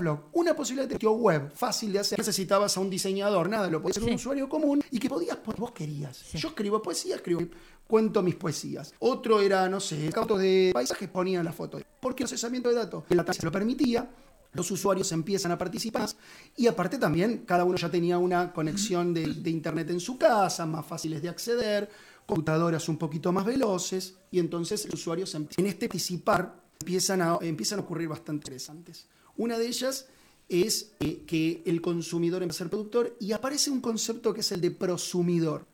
blog. Una posibilidad de sitio web fácil de hacer. Necesitabas a un diseñador, nada, lo podías hacer un usuario común y que podías poner vos querías. Yo escribo poesía, escribo, cuento mis poesías. Otro era, no sé, fotos de paisajes, ponían la foto. Porque el procesamiento de datos de la se lo permitía. Los usuarios empiezan a participar y aparte también cada uno ya tenía una conexión de, de internet en su casa, más fáciles de acceder, computadoras un poquito más veloces y entonces los usuarios en este participar empiezan a, empiezan a ocurrir bastante interesantes. Una de ellas es eh, que el consumidor empieza a ser productor y aparece un concepto que es el de prosumidor.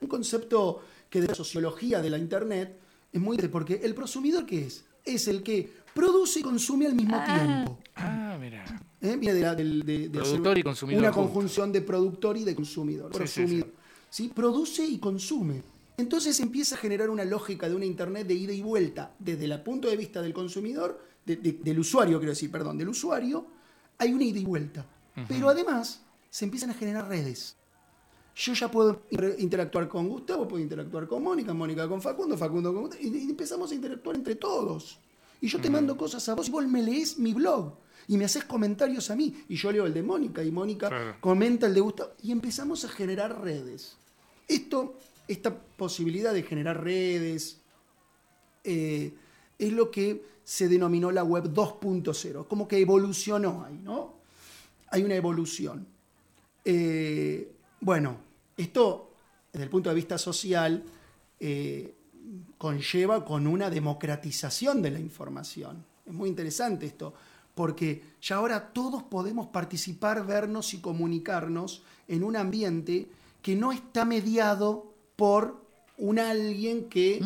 Un concepto que de la sociología de la Internet es muy interesante porque el prosumidor ¿qué es? Es el que produce y consume al mismo Ah. tiempo. Ah, mira. ¿Eh? Viene de, la- del- de- de Productor y consumidor Una conjunción de productor y de consumidor. Sí, sí, prosumidor. ¿sí? Produce y consume. Entonces empieza a generar una lógica de una Internet de ida y vuelta. Desde el punto de vista del consumidor, de- de- del usuario, quiero decir, perdón, del usuario, hay una ida y vuelta. Pero además se empiezan a generar redes. Yo ya puedo inter- interactuar con Gustavo, puedo interactuar con Mónica, Mónica con Facundo, Facundo con Gustavo, y empezamos a interactuar entre todos. Y yo te mando cosas a vos y vos me lees mi blog y me haces comentarios a mí y yo leo el de Mónica y Mónica Claro. comenta el de Gustavo y empezamos a generar redes. Esto, esta posibilidad de generar redes eh, es lo que se denominó la web 2.0, como que evolucionó ahí, ¿no? Hay una evolución. Eh, bueno, esto desde el punto de vista social eh, conlleva con una democratización de la información. Es muy interesante esto, porque ya ahora todos podemos participar, vernos y comunicarnos en un ambiente que no está mediado por un alguien que,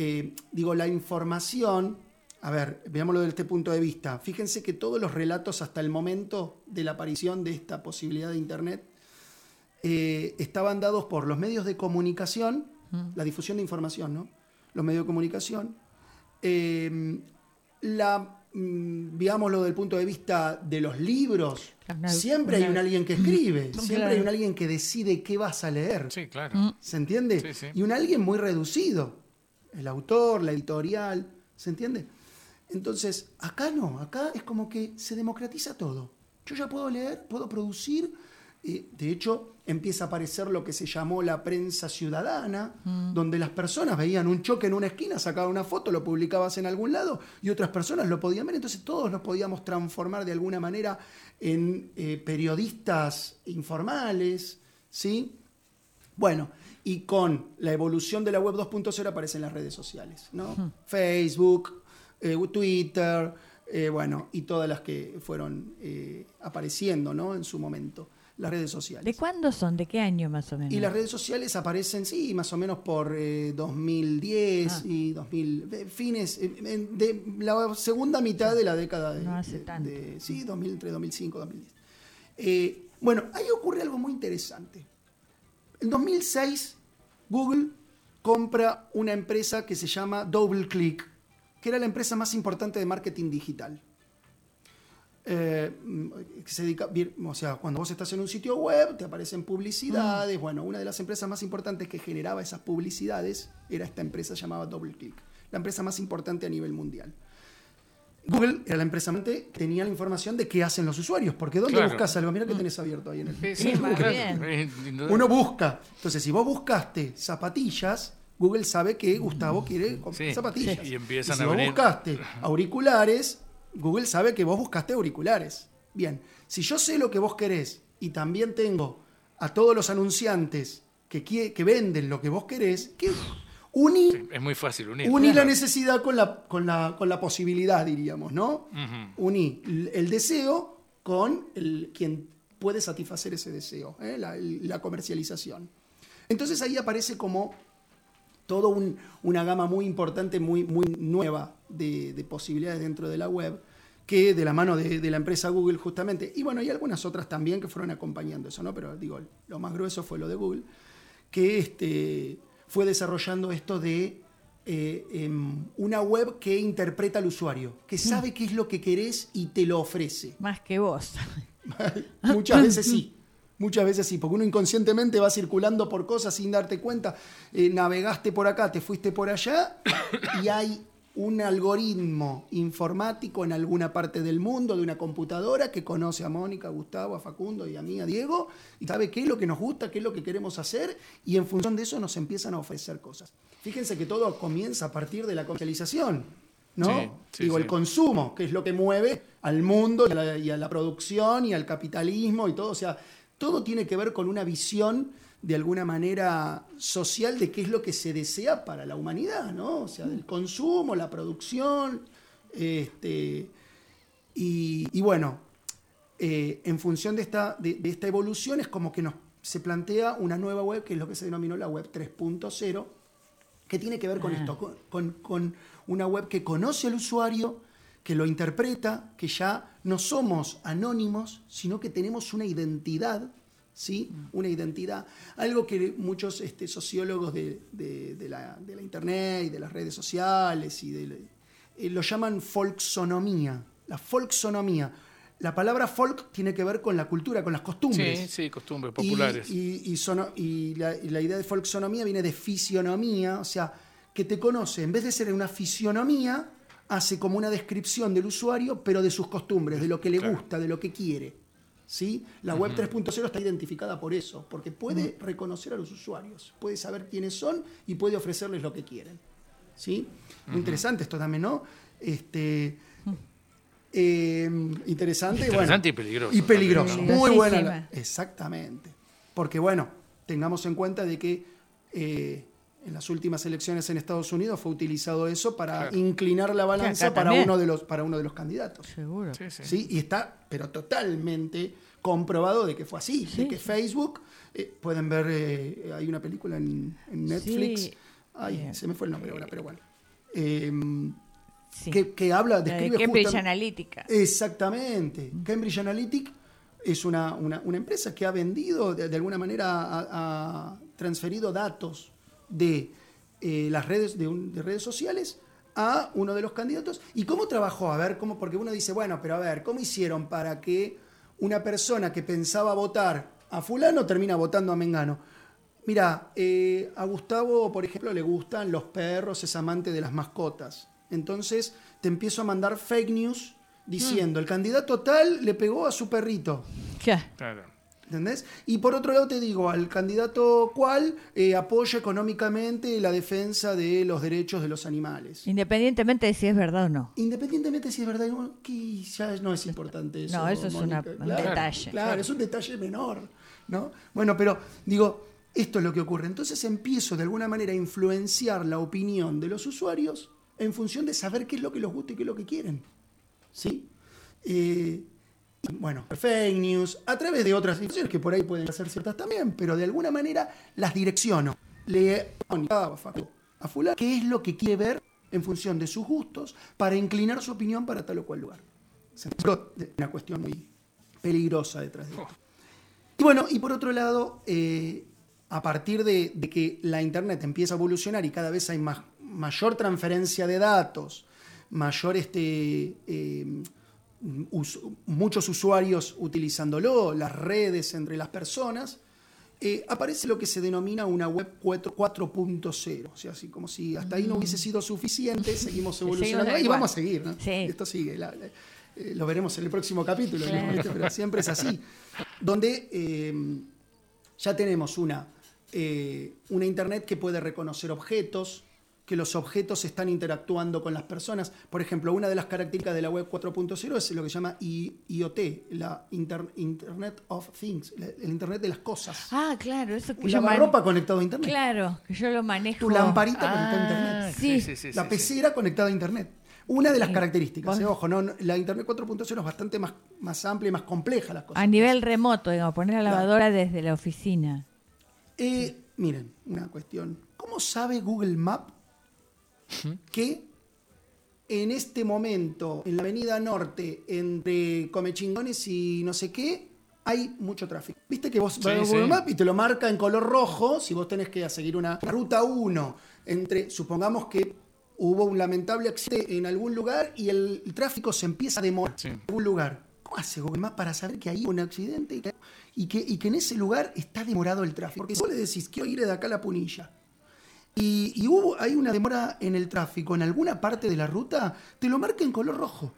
eh, digo, la información, a ver, veámoslo desde este punto de vista. Fíjense que todos los relatos hasta el momento de la aparición de esta posibilidad de Internet eh, estaban dados por los medios de comunicación, la difusión de información, ¿no? Los medios de comunicación, eh, la, mm, veámoslo desde el punto de vista de los libros, siempre hay un alguien que escribe, siempre Claro. hay un alguien que decide qué vas a leer. Sí, claro. ¿Se entiende? Sí, sí. Y un alguien muy reducido. El autor, la editorial, ¿se entiende? Entonces, acá no, acá es como que se democratiza todo. Yo ya puedo leer, puedo producir. eh, de hecho, empieza a aparecer lo que se llamó la prensa ciudadana, donde las personas veían un choque en una esquina, sacaban una foto, lo publicabas en algún lado y otras personas lo podían ver. Entonces todos nos podíamos transformar de alguna manera en eh, periodistas informales, ¿sí? Bueno, y con la evolución de la web 2.0 aparecen las redes sociales, ¿no? Facebook, eh, Twitter, eh, bueno, y todas las que fueron eh, apareciendo, ¿no? En su momento, las redes sociales. ¿De cuándo son? ¿De qué año más o menos? Y las redes sociales aparecen, sí, más o menos por eh, 2010 Ah. y 2000, de fines, de la segunda mitad de la década de, No hace tanto. de- sí, 2000, entre 2005 y 2010. Eh, bueno, ahí ocurre algo muy interesante. En 2006, Google compra una empresa que se llama DoubleClick, que era la empresa más importante de marketing digital. Eh, mm, que se dedica, bien, o sea, cuando vos estás en un sitio web, te aparecen publicidades. Bueno, una de las empresas más importantes que generaba esas publicidades era esta empresa llamada DoubleClick, la empresa más importante a nivel mundial. Google era la empresa que tenía la información de qué hacen los usuarios, porque ¿dónde Claro. buscas algo? Mira que tenés abierto ahí en el. Sí, Sí, bien. Eh. Uno busca. Entonces, si vos buscaste zapatillas, Google sabe que Gustavo quiere comprar Sí, zapatillas. y empiezan si a vos venir- buscaste auriculares, Google sabe que vos buscaste auriculares. Bien, si yo sé lo que vos querés y también tengo a todos los anunciantes que venden lo que vos querés, ¿qué? Uní, Sí, es muy fácil unir. uní la necesidad con la, con, la, con la posibilidad, diríamos, ¿no? Uní l- el deseo con el, quien puede satisfacer ese deseo, ¿eh? la, comercialización. Entonces ahí aparece como toda una gama muy importante, muy, muy nueva de, de posibilidades dentro de la web, que de la mano de, de la empresa Google justamente, y bueno, hay algunas otras también que fueron acompañando eso, ¿no? Pero digo, lo más grueso fue lo de Google, que este, fue desarrollando esto de eh, em, una web que interpreta al usuario, que sabe qué es lo que querés y te lo ofrece. Más que vos. Muchas veces sí. Muchas veces sí, porque uno inconscientemente va circulando por cosas sin darte cuenta. Eh, navegaste por acá, te fuiste por allá y hay un algoritmo informático en alguna parte del mundo de una computadora que conoce a Mónica, a Gustavo, a Facundo y a mí, a Diego, y sabe qué es lo que nos gusta, qué es lo que queremos hacer, y en función de eso nos empiezan a ofrecer cosas. Fíjense que todo comienza a partir de la comercialización, ¿no? Sí, sí, Digo, sí. el consumo, que es lo que mueve al mundo y a, la, y a la producción y al capitalismo y todo. O sea, todo tiene que ver con una visión de alguna manera social de qué es lo que se desea para la humanidad, ¿no? O sea, del consumo, la producción, este, y, y bueno, eh, en función de esta, de, de esta evolución es como que nos, se plantea una nueva web, que es lo que se denominó la web 3.0, que tiene que ver con Ah. esto, con, con- con una web que conoce al usuario, que lo interpreta, que ya no somos anónimos, sino que tenemos una identidad, ¿sí? Una identidad. Algo que muchos este, sociólogos de, de- de la, de la Internet y de las redes sociales y eh, lo llaman folksonomía. La folksonomía. La palabra folk tiene que ver con la cultura, con las costumbres. Sí, sí, costumbres populares. Y, y sono- y la, idea de folksonomía viene de fisionomía, o sea, que te conoce, en vez de ser una fisionomía, hace como una descripción del usuario, pero de sus costumbres, de lo que le Claro. gusta, de lo que quiere. ¿Sí? La web 3.0 está identificada por eso, porque puede reconocer a los usuarios, puede saber quiénes son y puede ofrecerles lo que quieren. ¿sí? Muy interesante esto también, ¿no? Este, eh, interesante, y bueno, Interesante y peligroso Y peligroso. Muy buena. exactamente. Porque bueno, tengamos en cuenta de que eh, en las últimas elecciones en Estados Unidos fue utilizado eso para Claro. inclinar la balanza para también. uno, de los, para uno de los candidatos. Seguro. Sí, sí. ¿sí? Y está, pero totalmente comprobado de que fue así, de que. Facebook, eh, pueden ver, eh, hay una película en, en Netflix, Sí. ay, Bien. se me fue el nombre ahora, pero bueno, eh, Sí. que, que habla, La de describe Cambridge justam- Analytica. Exactamente. Cambridge Analytic es una, una- una empresa que ha vendido, de, de alguna manera, ha transferido datos de eh, las redes, de, un- de redes sociales a uno de los candidatos. ¿Y cómo trabajó? A ver, ¿cómo? Porque uno dice, bueno, pero a ver, ¿cómo hicieron para que una persona que pensaba votar a fulano termina votando a Mengano? Mira, eh, a Gustavo, por ejemplo, le gustan los perros, es amante de las mascotas. Entonces te empiezo a mandar fake news diciendo, el candidato tal le pegó a su perrito. Ya. Claro. ¿Entendés? Y por otro lado te digo, al candidato cual eh, apoya económicamente la defensa de los derechos de los animales. Independientemente de si es verdad o no. Independientemente si es verdad, o no, que ya no es importante eso. No, eso es una- un detalle. Claro, es un detalle menor, ¿no? Bueno, pero digo, esto es lo que ocurre. Entonces empiezo de alguna manera a influenciar la opinión de los usuarios en función de saber qué es lo que les gusta y qué es lo que quieren. ¿Sí? Eh, bueno, fake news, a través de otras situaciones que por ahí pueden ser ciertas también, pero de alguna manera las direcciono. Le a fulano qué es lo que quiere ver en función de sus gustos para inclinar su opinión para tal o cual lugar. Una cuestión muy peligrosa detrás de esto. Y bueno, y por otro lado, eh, a partir de, de que la Internet empieza a evolucionar y cada vez hay más, mayor transferencia de datos, mayor este, eh, us- muchos usuarios utilizándolo, las redes entre las personas, eh, aparece lo que se denomina una web 4 4.0. O sea, así como si hasta ahí no hubiese sido suficiente, seguimos evolucionando y vamos a seguir. ¿no? Sí. Esto sigue. la- la- eh, lo veremos en el próximo capítulo, pero siempre es así. Donde eh, ya tenemos una, una Internet que puede reconocer objetos, que los objetos están interactuando con las personas. Por ejemplo, una de las características de la web 4.0 es lo que se llama I- IoT, la Inter- Internet of Things, el Internet de las cosas. Ah, claro, eso que yo lavarropa conectado a Internet. Claro, que yo lo manejo. Tu lamparita conectada a Ah, Internet. Sí. sí, sí, la sí, pecera conectada a Internet. Una de las características, eh, ojo, no, la Internet 4.0 es bastante más, más amplia y más compleja las cosas. A nivel remoto, digamos, poner la Claro. lavadora desde la oficina. Eh, miren, una cuestión. ¿Cómo sabe Google Map que en este momento, en la avenida norte, entre Comechingones y no sé qué, hay mucho tráfico? Viste que vos Sí, vas a Google sí. Map y te lo marca en color rojo si vos tenés que seguir una ruta 1 entre, supongamos que hubo un lamentable accidente en algún lugar y el, el tráfico se empieza a demorar Sí. en algún lugar. ¿Cómo hace Google Maps para saber que hubo un accidente y que, y que, y que en ese lugar está demorado el tráfico? Porque si vos le decís, quiero ir de acá a la punilla, y, y hubo, hay una demora en el tráfico en alguna parte de la ruta, te lo marca en color rojo.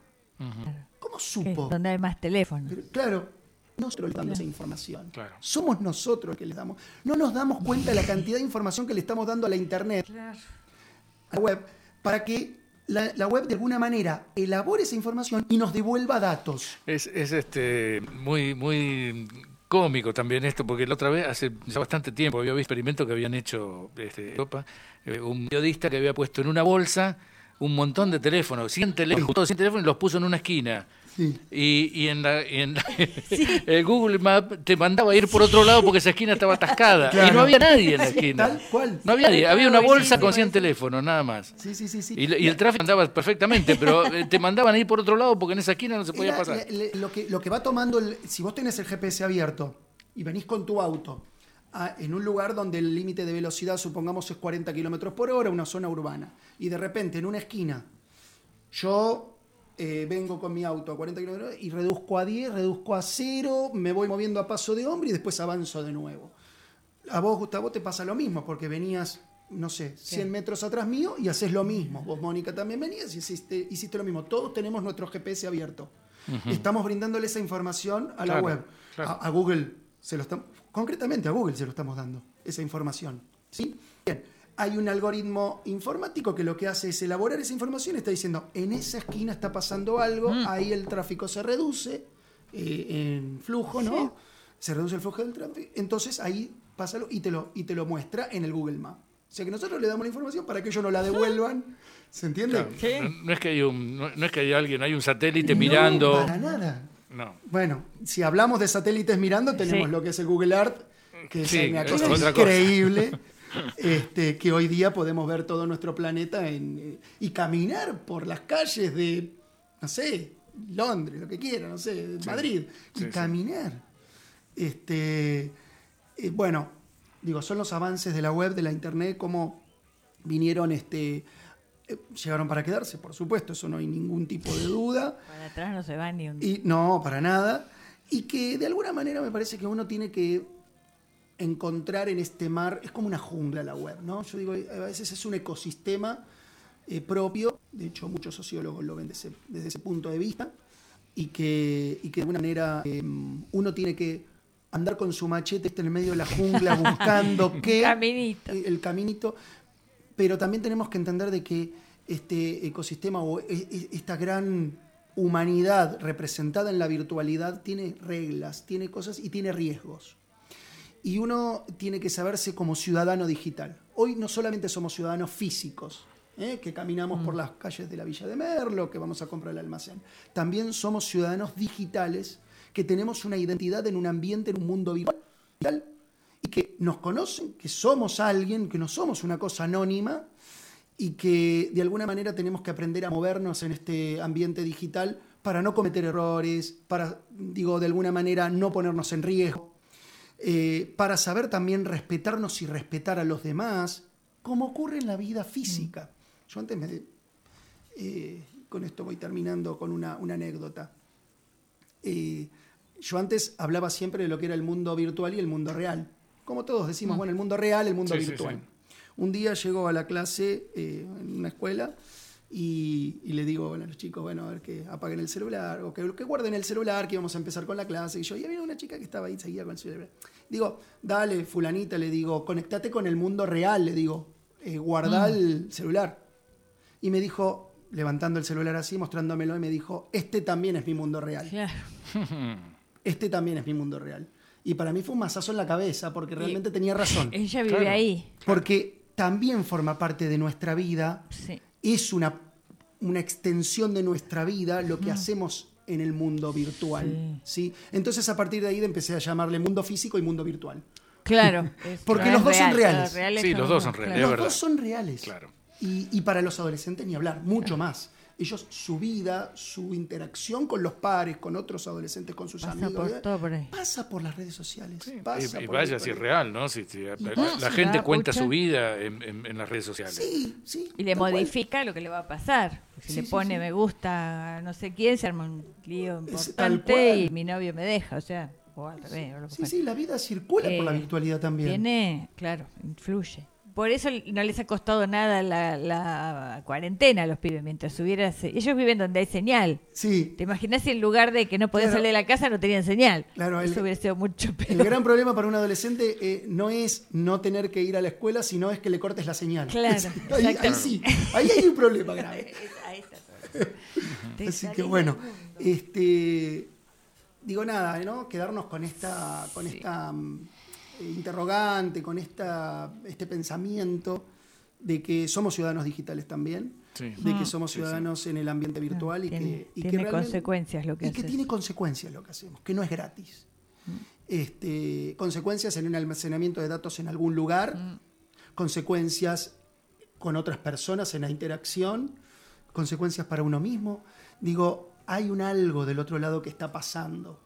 ¿Cómo supo? donde hay más teléfono. Pero, claro, nosotros le damos esa información. Claro. Somos nosotros que le damos. No nos damos cuenta de la cantidad de información que le estamos dando a la internet, a la web, para que la, la web de alguna manera elabore esa información y nos devuelva datos. Es, es este muy muy cómico también esto, porque la otra vez, hace ya bastante tiempo, había visto experimentos que habían hecho este, Europa, eh, un periodista que había puesto en una bolsa un montón de teléfonos, 100 teléfonos, todos 100 teléfonos y los puso en una esquina. Sí. Y, y en, la, y en la- el Google Map te mandaba a ir por otro lado porque esa esquina estaba atascada. Y no había nadie en la esquina. Tal cual. No había nadie, había una bolsa con 100 eso. teléfonos, nada más. Sí, sí, sí. sí. Y, y el tráfico andaba perfectamente, pero eh, te mandaban a ir por otro lado porque en esa esquina no se podía pasar. lo, que, lo que va tomando, el- si vos tenés el GPS abierto y venís con tu auto a- en un lugar donde el límite de velocidad, supongamos, es 40 kilómetros por hora, una zona urbana, y de repente en una esquina yo eh, vengo con mi auto a 40 kilómetros y reduzco a 10, reduzco a 0, me voy moviendo a paso de hombre y después avanzo de nuevo. A vos, Gustavo, te pasa lo mismo, porque venías, no sé, 100 metros atrás mío y haces lo mismo. Vos, Mónica, también venías y hiciste, hiciste lo mismo. Todos tenemos nuestro GPS abierto. Estamos brindándole esa información a la Claro, web. claro. A, a Google, se lo estamos, concretamente a Google se lo estamos dando, esa información. ¿sí? Bien, hay un algoritmo informático que lo que hace es elaborar esa información y está diciendo, en esa esquina está pasando algo, ahí el tráfico se reduce eh, en flujo, ¿no? Se reduce el flujo del tráfico, entonces ahí pásalo y te lo, y te lo muestra en el Google Maps. O sea que nosotros le damos la información para que ellos no la devuelvan. ¿Se entiende? Claro, no, no es que hay un, no, no es que hay alguien, hay un satélite No, mirando. Para nada. No. Bueno, si hablamos de satélites mirando, tenemos Sí. lo que es el Google Earth, que Sí, es una es cosa otra cosa. Este, que hoy día podemos ver todo nuestro planeta en, eh, y caminar por las calles de, no sé, Londres, lo que quiera, no sé, Madrid, y Sí, caminar. Este, eh, bueno, digo, son los avances de la web, de la internet, cómo vinieron, este, eh, llegaron para quedarse, por supuesto, eso no hay ningún tipo de duda. Para atrás no se va ni un... Y no, para nada. Y que de alguna manera me parece que uno tiene que encontrar en este mar, es como una jungla la web, ¿no? Yo digo, a veces es un ecosistema eh, propio, de hecho muchos sociólogos lo ven desde ese, desde ese punto de vista, y que, y que de alguna manera eh, uno tiene que andar con su machete en el medio de la jungla buscando qué Caminito. el caminito, pero también tenemos que entender de que este ecosistema o e- e- esta gran humanidad representada en la virtualidad tiene reglas, tiene cosas y tiene riesgos. Y uno tiene que saberse como ciudadano digital. Hoy no solamente somos ciudadanos físicos, ¿eh? que caminamos por las calles de la Villa de Merlo, que vamos a comprar el almacén. También somos ciudadanos digitales que tenemos una identidad en un ambiente, en un mundo virtual, y que nos conocen, que somos alguien, que no somos una cosa anónima, y que de alguna manera tenemos que aprender a movernos en este ambiente digital para no cometer errores, para, digo, de alguna manera no ponernos en riesgo, eh, para saber también respetarnos y respetar a los demás, como ocurre en la vida física. Yo antes me... eh, con esto voy terminando con una, una anécdota. Eh, yo antes hablaba siempre de lo que era el mundo virtual y el mundo real. Como todos decimos, bueno, el mundo real, el mundo Sí, virtual. sí. Un día llego a la clase en una escuela y, y le digo bueno, a los chicos, bueno, a ver que apaguen el celular o que, que guarden el celular, que íbamos a empezar con la clase. Y yo, y había una chica que estaba ahí, seguía con el celular. Digo, dale, fulanita, le digo, conectate con el mundo real, le digo, eh, guardá el celular. Y me dijo, levantando el celular así, mostrándomelo, y me dijo, este también es mi mundo real. Claro. Este también es mi mundo real. Y para mí fue un mazazo en la cabeza, porque realmente tenía razón. Ella vive Claro. ahí. Porque también forma parte de nuestra vida, Sí. Es una, una extensión de nuestra vida lo que hacemos en el mundo virtual. ¿sí? Entonces a partir de ahí empecé a llamarle mundo físico y mundo virtual. Claro. Porque no los dos son real, reales. reales Sí, los dos son reales. Es Los dos son reales. Claro. Y, y para los adolescentes ni hablar, mucho más. Ellos, su vida, su interacción con los pares, con otros adolescentes, con sus Pasa amigos, por ¿eh? todo por ahí. pasa por las redes sociales. Y, pasa y por vaya la si es real, ¿no? Si, si- la, gente ¿verdad, cuenta Pucha? su vida en, en- en las redes sociales. Sí, sí. Y le cual. modifica lo que le va a pasar. Si Sí, le pone sí. me gusta a no sé quién, se arma un lío importante y mi novio me deja. O sea, o al revés. o lo que Sí, sí, la vida circula por la Eh, virtualidad también. Tiene, claro, influye. Por eso no les ha costado nada la, la cuarentena a los pibes mientras hubiera se- ellos viven donde hay señal. Sí, ¿Te imaginas si en lugar de que no podías Claro. salir de la casa no tenían señal? Claro, el- eso hubiera sido mucho el peor. gran problema para un adolescente eh, no es no tener que ir a la escuela, sino es que le cortes la señal. Claro, ahí, sí, ahí hay un problema grave. Esa Así que bueno, este digo nada, ¿no? Quedarnos con esta, con esta mm, interrogante, con esta, este pensamiento de que somos ciudadanos digitales también, Sí. de que Mm. somos ciudadanos en el ambiente virtual y tiene, que, y que tiene consecuencias lo que y que tiene consecuencias lo que hacemos, que no es gratis. Este, consecuencias en un almacenamiento de datos en algún lugar, consecuencias con otras personas en la interacción, consecuencias para uno mismo. Digo, hay un algo del otro lado que está pasando.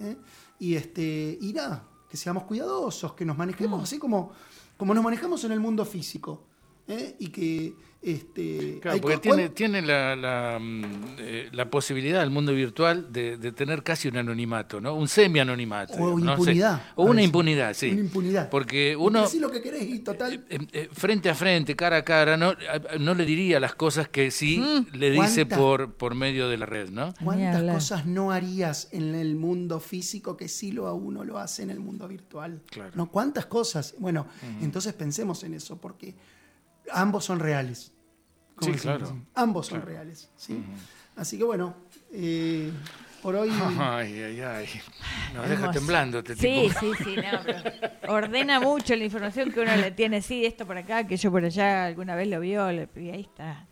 ¿eh? Y, este, y nada, que seamos cuidadosos, que nos manejemos así como, como nos manejamos en el mundo físico. ¿Eh? Y que este, Claro, porque tiene, tiene la, la, mm, eh, la posibilidad del mundo virtual de, de tener casi un anonimato, ¿no? Un semi-anonimato. O ¿no? impunidad, Sí. O una impunidad, sí. Una impunidad. Porque uno, Decí lo que querés y total. eh, eh, frente a frente, cara a cara, no, no le diría las cosas que sí le dice ¿Cuántas- por, por medio de la red, ¿no? ¿Cuántas cosas no harías en el mundo físico que sí lo a uno lo hace en el mundo virtual? Claro. ¿No? ¿Cuántas cosas? Bueno, entonces pensemos en eso, porque ambos son reales. Sí, claro. así. Ambos son reales. ¿sí? Así que bueno, eh, por hoy. Ay, ay, ay. Nos deja Hermoso. temblando este Sí, tipo. sí, sí, no, pero ordena mucho la información que uno le tiene, sí, esto por acá, que yo por allá alguna vez lo vio, le- y ahí está,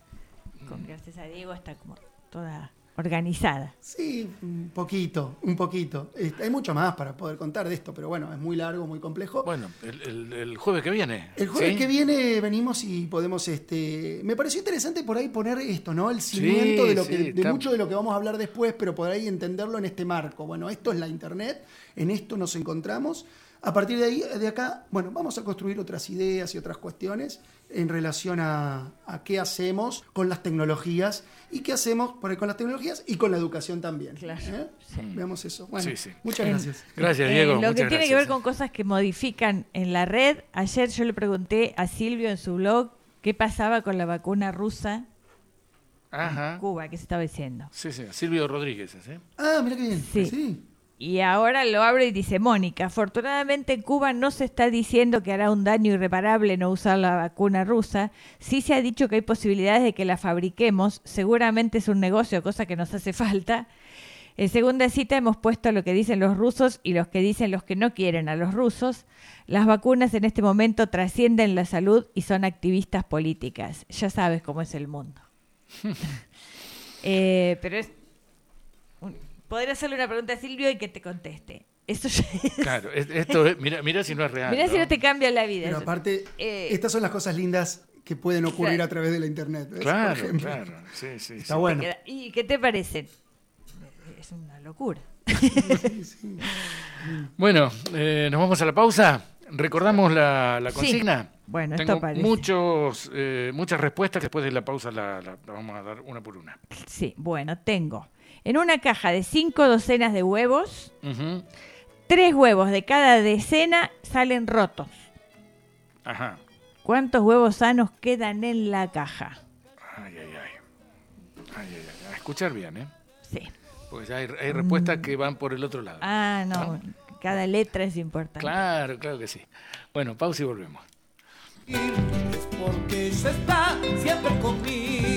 con gracias a Diego está como toda organizada. Sí, un poquito, un poquito. Hay mucho más para poder contar de esto, pero bueno, es muy largo, muy complejo. Bueno, el, el- el jueves que viene. El jueves ¿sí? que viene venimos y podemos, este, me pareció interesante por ahí poner esto, ¿no? El cimiento Sí, de lo sí, que, de está- mucho de lo que vamos a hablar después, pero por ahí entenderlo en este marco. Bueno, esto es la internet, en esto nos encontramos. A partir de ahí, de acá, bueno, vamos a construir otras ideas y otras cuestiones en relación a, a qué hacemos con las tecnologías y qué hacemos por con las tecnologías y con la educación también. Claro, ¿eh? sí. Veamos eso. Bueno, Sí, sí. muchas gracias. Gracias, Eh, Diego. lo que tiene que ver con cosas que modifican en la red, ayer yo le pregunté a Silvio en su blog qué pasaba con la vacuna rusa Ajá. en Cuba, qué se estaba diciendo. Sí, sí, Silvio Rodríguez, ¿eh? Ah, mira qué bien. Sí. Y ahora lo abre y dice, Mónica, afortunadamente en Cuba no se está diciendo que hará un daño irreparable no usar la vacuna rusa. Sí se ha dicho que hay posibilidades de que la fabriquemos. Seguramente es un negocio, cosa que nos hace falta. En segunda cita hemos puesto lo que dicen los rusos y los que dicen los que no quieren a los rusos. Las vacunas en este momento trascienden la salud y son activistas políticas. Ya sabes cómo es el mundo. Eh, pero es... Podría hacerle una pregunta a Silvio y que te conteste. Eso ya es- Claro, es- esto es, mira, mira si no es real. Mirá si no te cambia la vida. Pero aparte, Eh, estas son las cosas lindas que pueden ocurrir Claro. a través de la internet. ¿ves? Por Claro, claro. Sí, sí, Está sí. bueno. ¿Y qué te parece? Es una locura. Bueno, eh, nos vamos a la pausa. Recordamos la, la Sí. consigna. Bueno, esto parece. muchos, eh, muchas respuestas que después de la pausa la, la- la vamos a dar una por una. Sí, bueno, tengo en una caja de cinco docenas de huevos, tres huevos de cada decena salen rotos. Ajá. ¿Cuántos huevos sanos quedan en la caja? Ay, ay, ay. Ay, ay, ay. A escuchar bien, ¿eh? Sí. Porque ya hay, hay respuestas que van por el otro lado. Ah, no, cada letra es importante. Claro, claro que sí. Bueno, pausa y volvemos. Es porque ella está siempre conmigo.